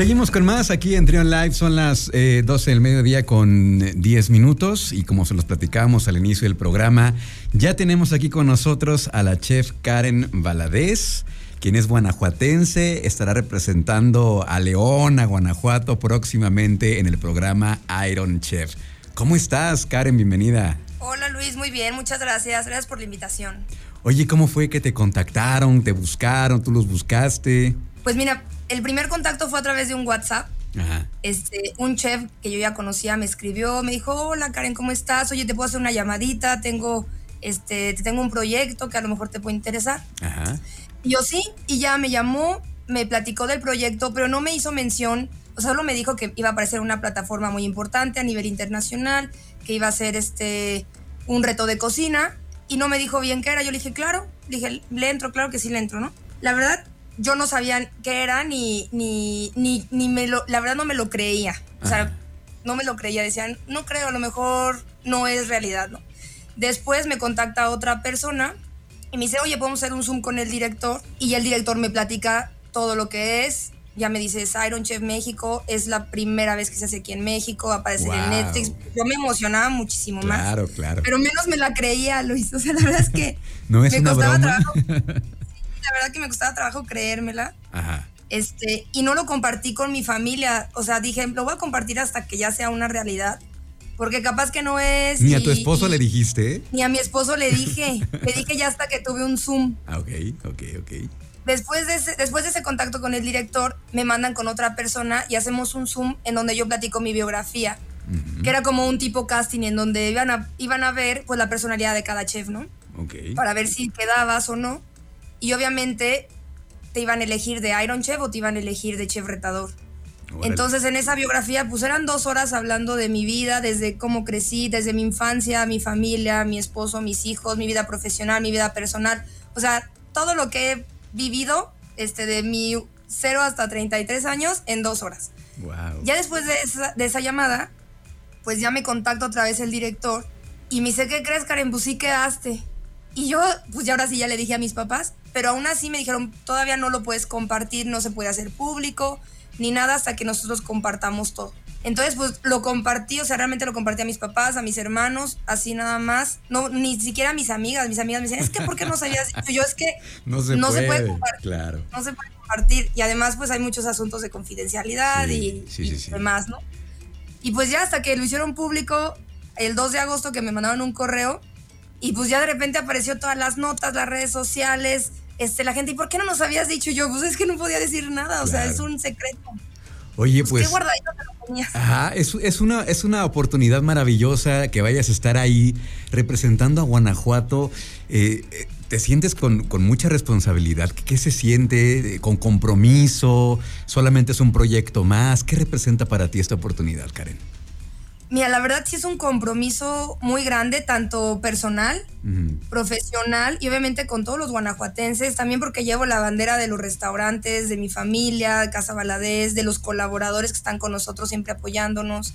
Seguimos con más aquí en Trion Live. Son las 12 eh, del mediodía con 10 minutos y como se los platicábamos al inicio del programa, ya tenemos aquí con nosotros a la chef Karen Valadez, quien es guanajuatense, estará representando a León, a Guanajuato próximamente en el programa Iron Chef. ¿Cómo estás, Karen? Bienvenida. Hola Luis, muy bien, muchas gracias. Gracias por la invitación. Oye, ¿cómo fue que te contactaron, te buscaron, tú los buscaste? Pues mira, el primer contacto fue a través de un WhatsApp. Ajá. Este, un chef que yo ya conocía me escribió, me dijo, hola Karen, ¿cómo estás? Oye, te puedo hacer una llamadita, tengo, este, tengo un proyecto que a lo mejor te puede interesar. Ajá. Y yo sí, y ya me llamó, me platicó del proyecto, pero no me hizo mención, o sea, solo me dijo que iba a aparecer una plataforma muy importante a nivel internacional, que iba a ser este, un reto de cocina, y no me dijo bien qué era. Yo le dije, claro, le dije, le entro, claro que sí le entro, ¿no? La verdad, yo no sabía qué era ni, ni, ni, ni me lo, la verdad no me lo creía. O sea, no me lo creía. Decían, no creo, a lo mejor no es realidad, ¿no? Después me contacta otra persona y me dice, oye, podemos hacer un Zoom con el director. Y el director me platica todo lo que es. Ya me dice, es Iron Chef México, es la primera vez que se hace aquí en México, va a aparecer en Netflix. Yo me emocionaba muchísimo más. Claro, claro. Pero menos me la creía, Luis. O sea, la verdad es que no es me una costaba broma. trabajo. la verdad que me costaba trabajo creérmela. Ajá. Este, y no lo compartí con mi familia. O sea, dije, lo voy a compartir hasta que ya sea una realidad. Porque capaz que no es. Ni a tu esposo le dijiste. Ni a mi esposo le dije. le dije ya hasta que tuve un Zoom. Ah, ok, ok, ok. Después de, ese, después de ese contacto con el director, me mandan con otra persona y hacemos un Zoom en donde yo platico mi biografía. Que era como un tipo casting en donde iban a, iban a ver pues la personalidad de cada chef, ¿no? Ok. Para ver si quedabas o no. Y obviamente te iban a elegir de Iron Chef o te iban a elegir de Chef Retador. Entonces en esa biografía pues eran dos horas hablando de mi vida, desde cómo crecí, desde mi infancia, mi familia, mi esposo, mis hijos, mi vida profesional, mi vida personal. O sea, todo lo que he vivido este, de mi 0 hasta 33 años en dos horas. Wow. Ya después de esa, de esa llamada, pues ya me contacta otra vez el director y me dice, ¿qué crees, Karen? Pues sí quedaste. Y yo, pues ya ahora sí ya le dije a mis papás, pero aún así me dijeron, todavía no lo puedes compartir, no se puede hacer público, ni nada hasta que nosotros compartamos todo. Entonces, pues lo compartí, o sea, realmente lo compartí a mis papás, a mis hermanos, así nada más. No, ni siquiera a mis amigas. Mis amigas me decían, es que ¿por qué no sabías? Yo es que No se no puede. se puede compartir. Claro. No se puede compartir. Y además, pues hay muchos asuntos de confidencialidad Sí, y, sí, y sí. demás, ¿no? Y pues ya hasta que lo hicieron público, el 2 de agosto que me mandaron un correo, y pues ya de repente apareció todas las notas, las redes sociales, este, la gente, ¿y por qué no nos habías dicho yo? Pues es que no podía decir nada, o sea, es un secreto. Oye, Pues, pues. qué guardadito te lo tenías. Ajá, es, es una, es una oportunidad maravillosa que vayas a estar ahí representando a Guanajuato. Eh, eh, ¿Te sientes con, con mucha responsabilidad? ¿Qué, qué se siente? ¿Con compromiso? ¿Solamente es un proyecto más? ¿Qué representa para ti esta oportunidad, Karen? Mira, la verdad sí es un compromiso muy grande, tanto personal, profesional y obviamente con todos los guanajuatenses, también porque llevo la bandera de los restaurantes, de mi familia, de Casa Valadez, de los colaboradores que están con nosotros siempre apoyándonos.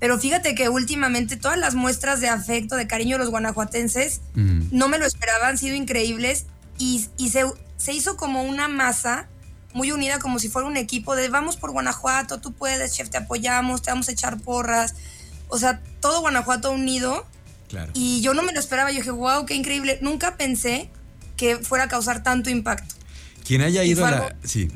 Pero fíjate que últimamente todas las muestras de afecto, de cariño de los guanajuatenses, no me lo esperaba, han sido increíbles y, y se, se hizo como una masa muy unida, como si fuera un equipo de vamos por Guanajuato, tú puedes, chef, te apoyamos, te vamos a echar porras. O sea, todo Guanajuato unido Claro. y yo no me lo esperaba. Yo dije, wow, qué increíble. Nunca pensé que fuera a causar tanto impacto. Quien haya ido a la. Sí.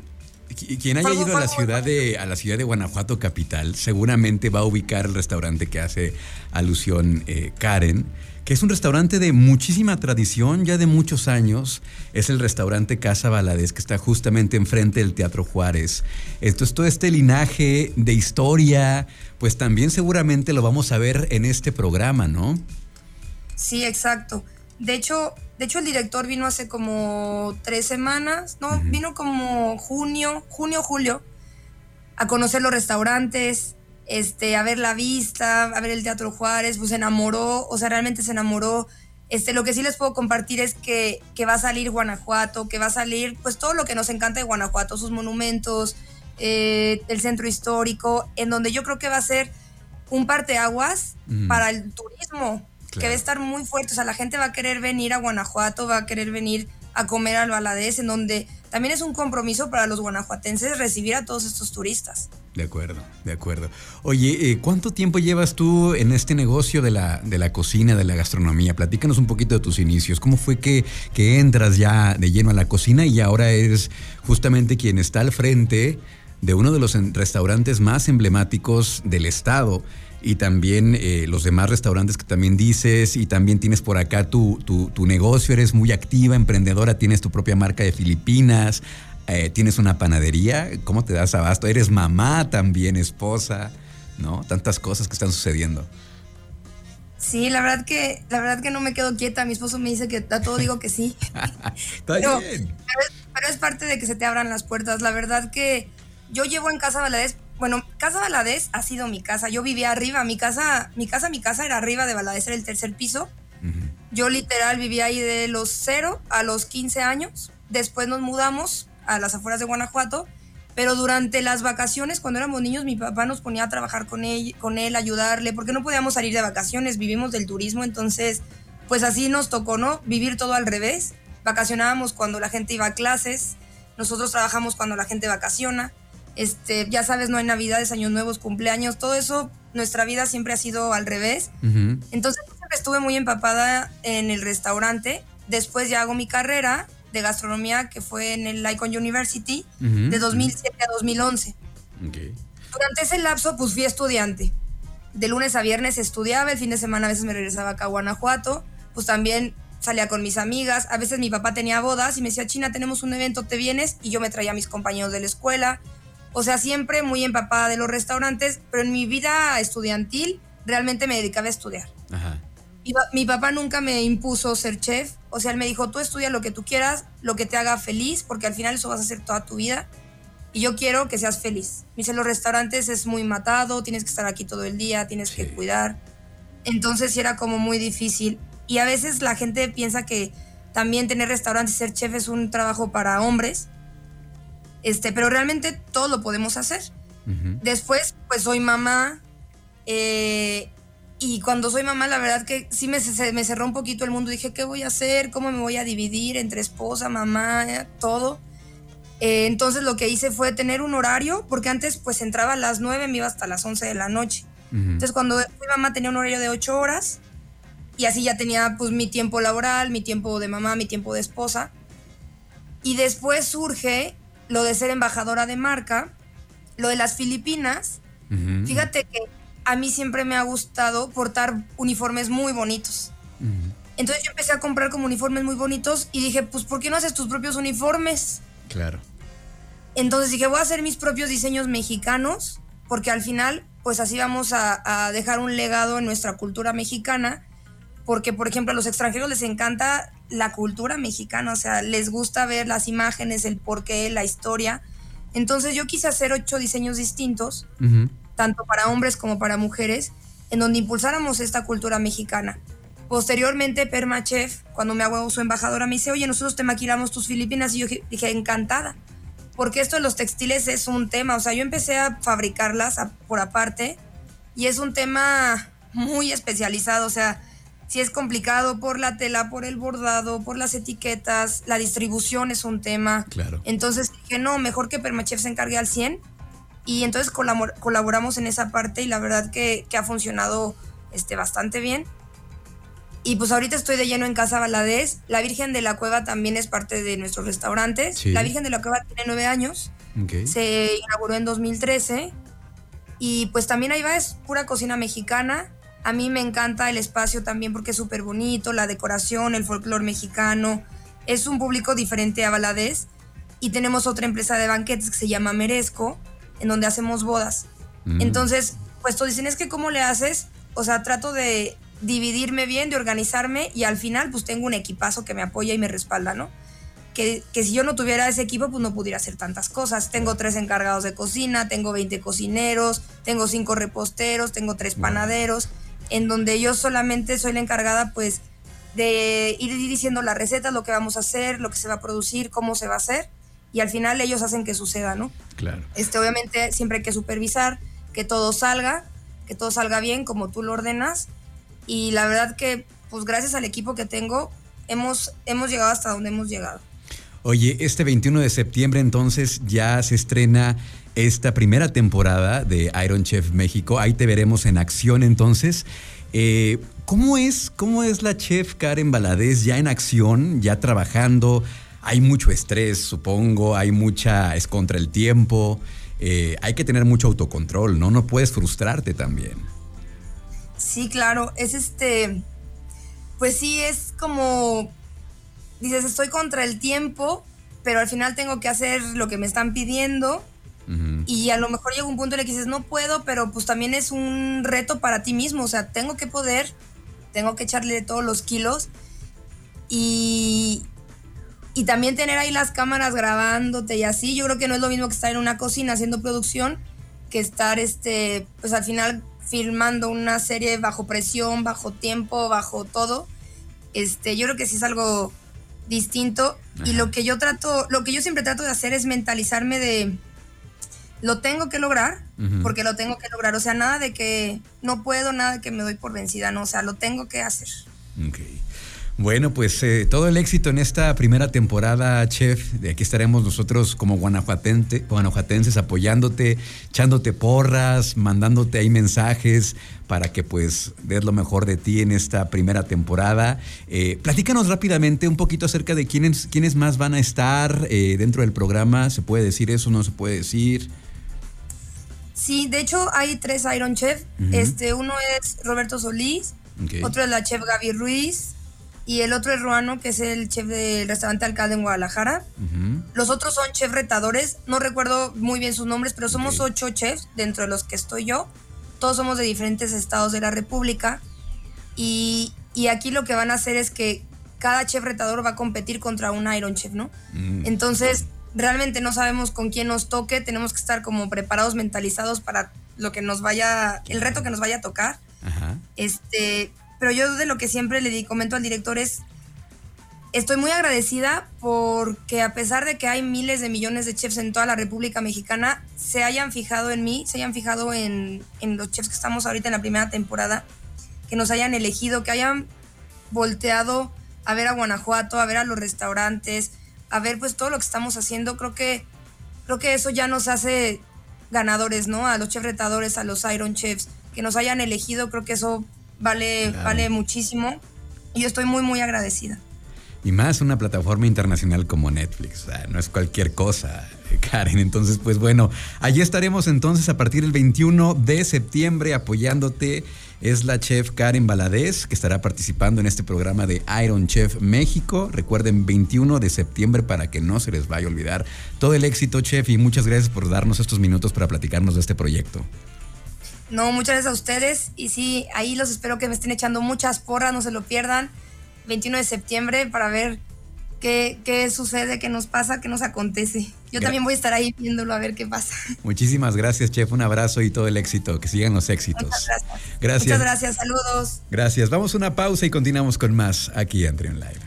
Qui- Quien haya ido a la ciudad de a la ciudad de Guanajuato capital seguramente va a ubicar el restaurante que hace alusión eh, Karen, que es un restaurante de muchísima tradición, ya de muchos años. Es el restaurante Casa Valadez que está justamente enfrente del Teatro Juárez. Entonces todo este linaje de historia, pues también seguramente lo vamos a ver en este programa, ¿no? Sí, exacto. De hecho, de hecho el director vino hace como tres semanas, no, vino como junio, junio, julio, a conocer los restaurantes, este, a ver la vista, a ver el Teatro Juárez, pues se enamoró, o sea, realmente se enamoró. Este, lo que sí les puedo compartir es que, que va a salir Guanajuato, que va a salir pues todo lo que nos encanta de Guanajuato, sus monumentos, eh, el centro histórico, en donde yo creo que va a ser un parteaguas Ujú. para el turismo, que va a estar muy fuerte. O sea, la gente va a querer venir a Guanajuato, va a querer venir a comer al Valadez, en donde también es un compromiso para los guanajuatenses recibir a todos estos turistas. De acuerdo, de acuerdo. Oye, eh, ¿cuánto tiempo llevas tú en este negocio de la, de la cocina, de la gastronomía? Platícanos un poquito de tus inicios. ¿Cómo fue que, que entras ya de lleno a la cocina y ahora eres justamente quien está al frente de uno de los restaurantes más emblemáticos del estado? y también eh, los demás restaurantes que también dices y también tienes por acá tu, tu, tu, negocio, eres muy activa, emprendedora, tienes tu propia marca de Filipinas, eh, tienes una panadería, ¿cómo te das abasto? Eres mamá también, esposa, ¿no? Tantas cosas que están sucediendo. Sí, la verdad que la verdad que no me quedo quieta. Mi esposo me dice que a todo digo que sí. Está pero, bien. Pero es, parte de que se te abran las puertas. La verdad que yo llevo en Casa Valadez, bueno, Casa Valadez ha sido mi casa. Yo vivía arriba, mi casa, mi casa, mi casa era arriba de Valadez, era el tercer piso. Yo literal vivía ahí de los 0 a los 15 años. Después nos mudamos a las afueras de Guanajuato, pero durante las vacaciones, cuando éramos niños, mi papá nos ponía a trabajar con él, con él, ayudarle, porque no podíamos salir de vacaciones, vivimos del turismo, entonces, pues así nos tocó, ¿no? Vivir todo al revés. Vacacionábamos cuando la gente iba a clases, nosotros trabajamos cuando la gente vacaciona. Este, ya sabes, no hay navidades, años nuevos, cumpleaños, todo eso, nuestra vida siempre ha sido al revés. Entonces, estuve muy empapada en el restaurante. Después ya hago mi carrera de gastronomía que fue en el Icon University de 2007 a 2011. Durante ese lapso, pues fui estudiante. De lunes a viernes estudiaba, el fin de semana a veces me regresaba acá a Guanajuato, pues también salía con mis amigas, a veces mi papá tenía bodas y me decía, China, tenemos un evento, ¿te vienes? Y yo me traía a mis compañeros de la escuela. O sea, siempre muy empapada de los restaurantes, pero en mi vida estudiantil realmente me dedicaba a estudiar. Ajá. Mi, papá nunca me impuso ser chef, o sea, él me dijo, tú estudia lo que tú quieras, lo que te haga feliz, porque al final eso vas a hacer toda tu vida. Y yo quiero que seas feliz. Me dice, los restaurantes es muy matado, tienes que estar aquí todo el día, tienes que cuidar. Entonces era como muy difícil. Y a veces la gente piensa que también tener restaurantes y ser chef es un trabajo para hombres. Este, pero realmente todo lo podemos hacer. Después, pues soy mamá. Eh, y cuando soy mamá, la verdad que sí me, me cerró un poquito el mundo. Dije, ¿qué voy a hacer? ¿Cómo me voy a dividir entre esposa, mamá, todo? Eh, entonces lo que hice fue tener un horario, porque antes pues entraba a las 9, me iba hasta las 11 de la noche. Entonces cuando fui mamá tenía un horario de 8 horas y así ya tenía pues mi tiempo laboral, mi tiempo de mamá, mi tiempo de esposa. Y después surge lo de ser embajadora de marca, lo de las Filipinas. Fíjate que a mí siempre me ha gustado portar uniformes muy bonitos. Entonces yo empecé a comprar como uniformes muy bonitos y dije, pues ¿por qué no haces tus propios uniformes? Claro. Entonces dije, voy a hacer mis propios diseños mexicanos, porque al final, pues así vamos a, dejar un legado en nuestra cultura mexicana, porque por ejemplo a los extranjeros les encanta la cultura mexicana, o sea, les gusta ver las imágenes, el porqué, la historia. Entonces yo quise hacer ocho diseños distintos tanto para hombres como para mujeres, en donde impulsáramos esta cultura mexicana. Posteriormente, Permachef, cuando me hago su embajadora, me dice, oye, nosotros te maquilamos tus Filipinas. Y yo dije, encantada, porque esto de los textiles es un tema. O sea, yo empecé a fabricarlas por aparte y es un tema muy especializado. O sea, si es complicado por la tela, por el bordado, por las etiquetas, la distribución es un tema. Claro. Entonces dije, no, mejor que Permachef se encargue al 100 y entonces colaboramos en esa parte y la verdad que, ha funcionado este, bastante bien. Y pues ahorita estoy de lleno en Casa Valadez. La Virgen de la Cueva también es parte de nuestros restaurantes. La Virgen de la Cueva tiene nueve años. Se inauguró en 2013. Y pues también ahí va, es pura cocina mexicana. A mí me encanta el espacio también porque es súper bonito, la decoración, el folclore mexicano. Es un público diferente a Valadez. Y tenemos otra empresa de banquetes que se llama Merezco, en donde hacemos bodas. Mm. Entonces, pues tú dicen, es que ¿cómo le haces? O sea, trato de dividirme bien, de organizarme y al final pues tengo un equipazo que me apoya y me respalda, ¿no? Que, que, si yo no tuviera ese equipo, pues no pudiera hacer tantas cosas. Tengo tres encargados de cocina, tengo 20 cocineros, tengo cinco reposteros, tengo tres panaderos, en donde yo solamente soy la encargada, pues, de ir diciendo las recetas, lo que vamos a hacer, lo que se va a producir, cómo se va a hacer y al final ellos hacen que suceda, ¿no? Claro. Este, obviamente siempre hay que supervisar que todo salga, que todo salga bien como tú lo ordenas y la verdad que pues gracias al equipo que tengo hemos, hemos llegado hasta donde hemos llegado. Oye, este 21 de septiembre entonces ya se estrena esta primera temporada de Iron Chef México. Ahí te veremos en acción entonces. Eh, ¿cómo, es, ¿Cómo es la chef Karen Baladés ya en acción, ya trabajando? Hay mucho estrés, supongo, hay mucha, es contra el tiempo. Eh, hay que tener mucho autocontrol, ¿no? No puedes frustrarte también. Sí, claro, es este, pues sí, es como dices, estoy contra el tiempo, pero al final tengo que hacer lo que me están pidiendo. Y a lo mejor llega un punto en el que dices, no puedo, pero pues también es un reto para ti mismo. O sea, tengo que poder, tengo que echarle todos los kilos. Y, y también tener ahí las cámaras grabándote y así. Yo creo que no es lo mismo que estar en una cocina haciendo producción que estar, este, pues al final filmando una serie bajo presión, bajo tiempo, bajo todo. Este, yo creo que sí es algo distinto. Y lo que yo trato, lo que yo siempre trato de hacer es mentalizarme de lo tengo que lograr, porque lo tengo que lograr. O sea, nada de que no puedo, nada de que me doy por vencida, no, o sea, lo tengo que hacer. Bueno, pues eh, todo el éxito en esta primera temporada, chef. De aquí estaremos nosotros como guanajuatenses apoyándote, echándote porras, mandándote ahí mensajes para que pues des lo mejor de ti en esta primera temporada. Eh, platícanos rápidamente un poquito acerca de quiénes, quiénes más van a estar eh, dentro del programa. ¿Se puede decir eso? ¿No se puede decir? Sí, de hecho hay tres Iron Chef. este, uno es Roberto Solís, otro es la chef Gaby Ruiz y el otro es Ruano, que es el chef del restaurante Alcalde en Guadalajara. Los otros son chef retadores, no recuerdo muy bien sus nombres, pero somos ocho chefs dentro de los que estoy yo. Todos somos de diferentes estados de la República. Y, aquí lo que van a hacer es que cada chef retador va a competir contra un Iron Chef, ¿no? Mm. Entonces, realmente no sabemos con quién nos toque, tenemos que estar como preparados, mentalizados para lo que nos vaya, el reto que nos vaya a tocar. Este, pero yo de lo que siempre le comento al director es, estoy muy agradecida porque a pesar de que hay miles de millones de chefs en toda la República Mexicana, se hayan fijado en mí, se hayan fijado en, en los chefs que estamos ahorita en la primera temporada, que nos hayan elegido, que hayan volteado a ver a Guanajuato, a ver a los restaurantes, a ver pues todo lo que estamos haciendo. Creo que, creo que eso ya nos hace ganadores, ¿no? A los chefs retadores, a los Iron Chefs, que nos hayan elegido, creo que eso vale, vale muchísimo. Y yo estoy muy, muy agradecida. Y más una plataforma internacional como Netflix, no es cualquier cosa, Karen. Entonces, pues bueno, allí estaremos entonces a partir del 21 de septiembre apoyándote. Es la chef Karen Baladés que estará participando en este programa de Iron Chef México. Recuerden, 21 de septiembre para que no se les vaya a olvidar. Todo el éxito, chef, y muchas gracias por darnos estos minutos para platicarnos de este proyecto. No, muchas gracias a ustedes. Y sí, ahí los espero que me estén echando muchas porras, no se lo pierdan. 21 de septiembre para ver qué, qué sucede, qué nos pasa, qué nos acontece. Yo también voy a estar ahí viéndolo a ver qué pasa. Muchísimas gracias, chef. Un abrazo y todo el éxito. Que sigan los éxitos. Muchas gracias. Gracias. Muchas gracias. Saludos. Gracias. Vamos a una pausa y continuamos con más aquí en Trion Live.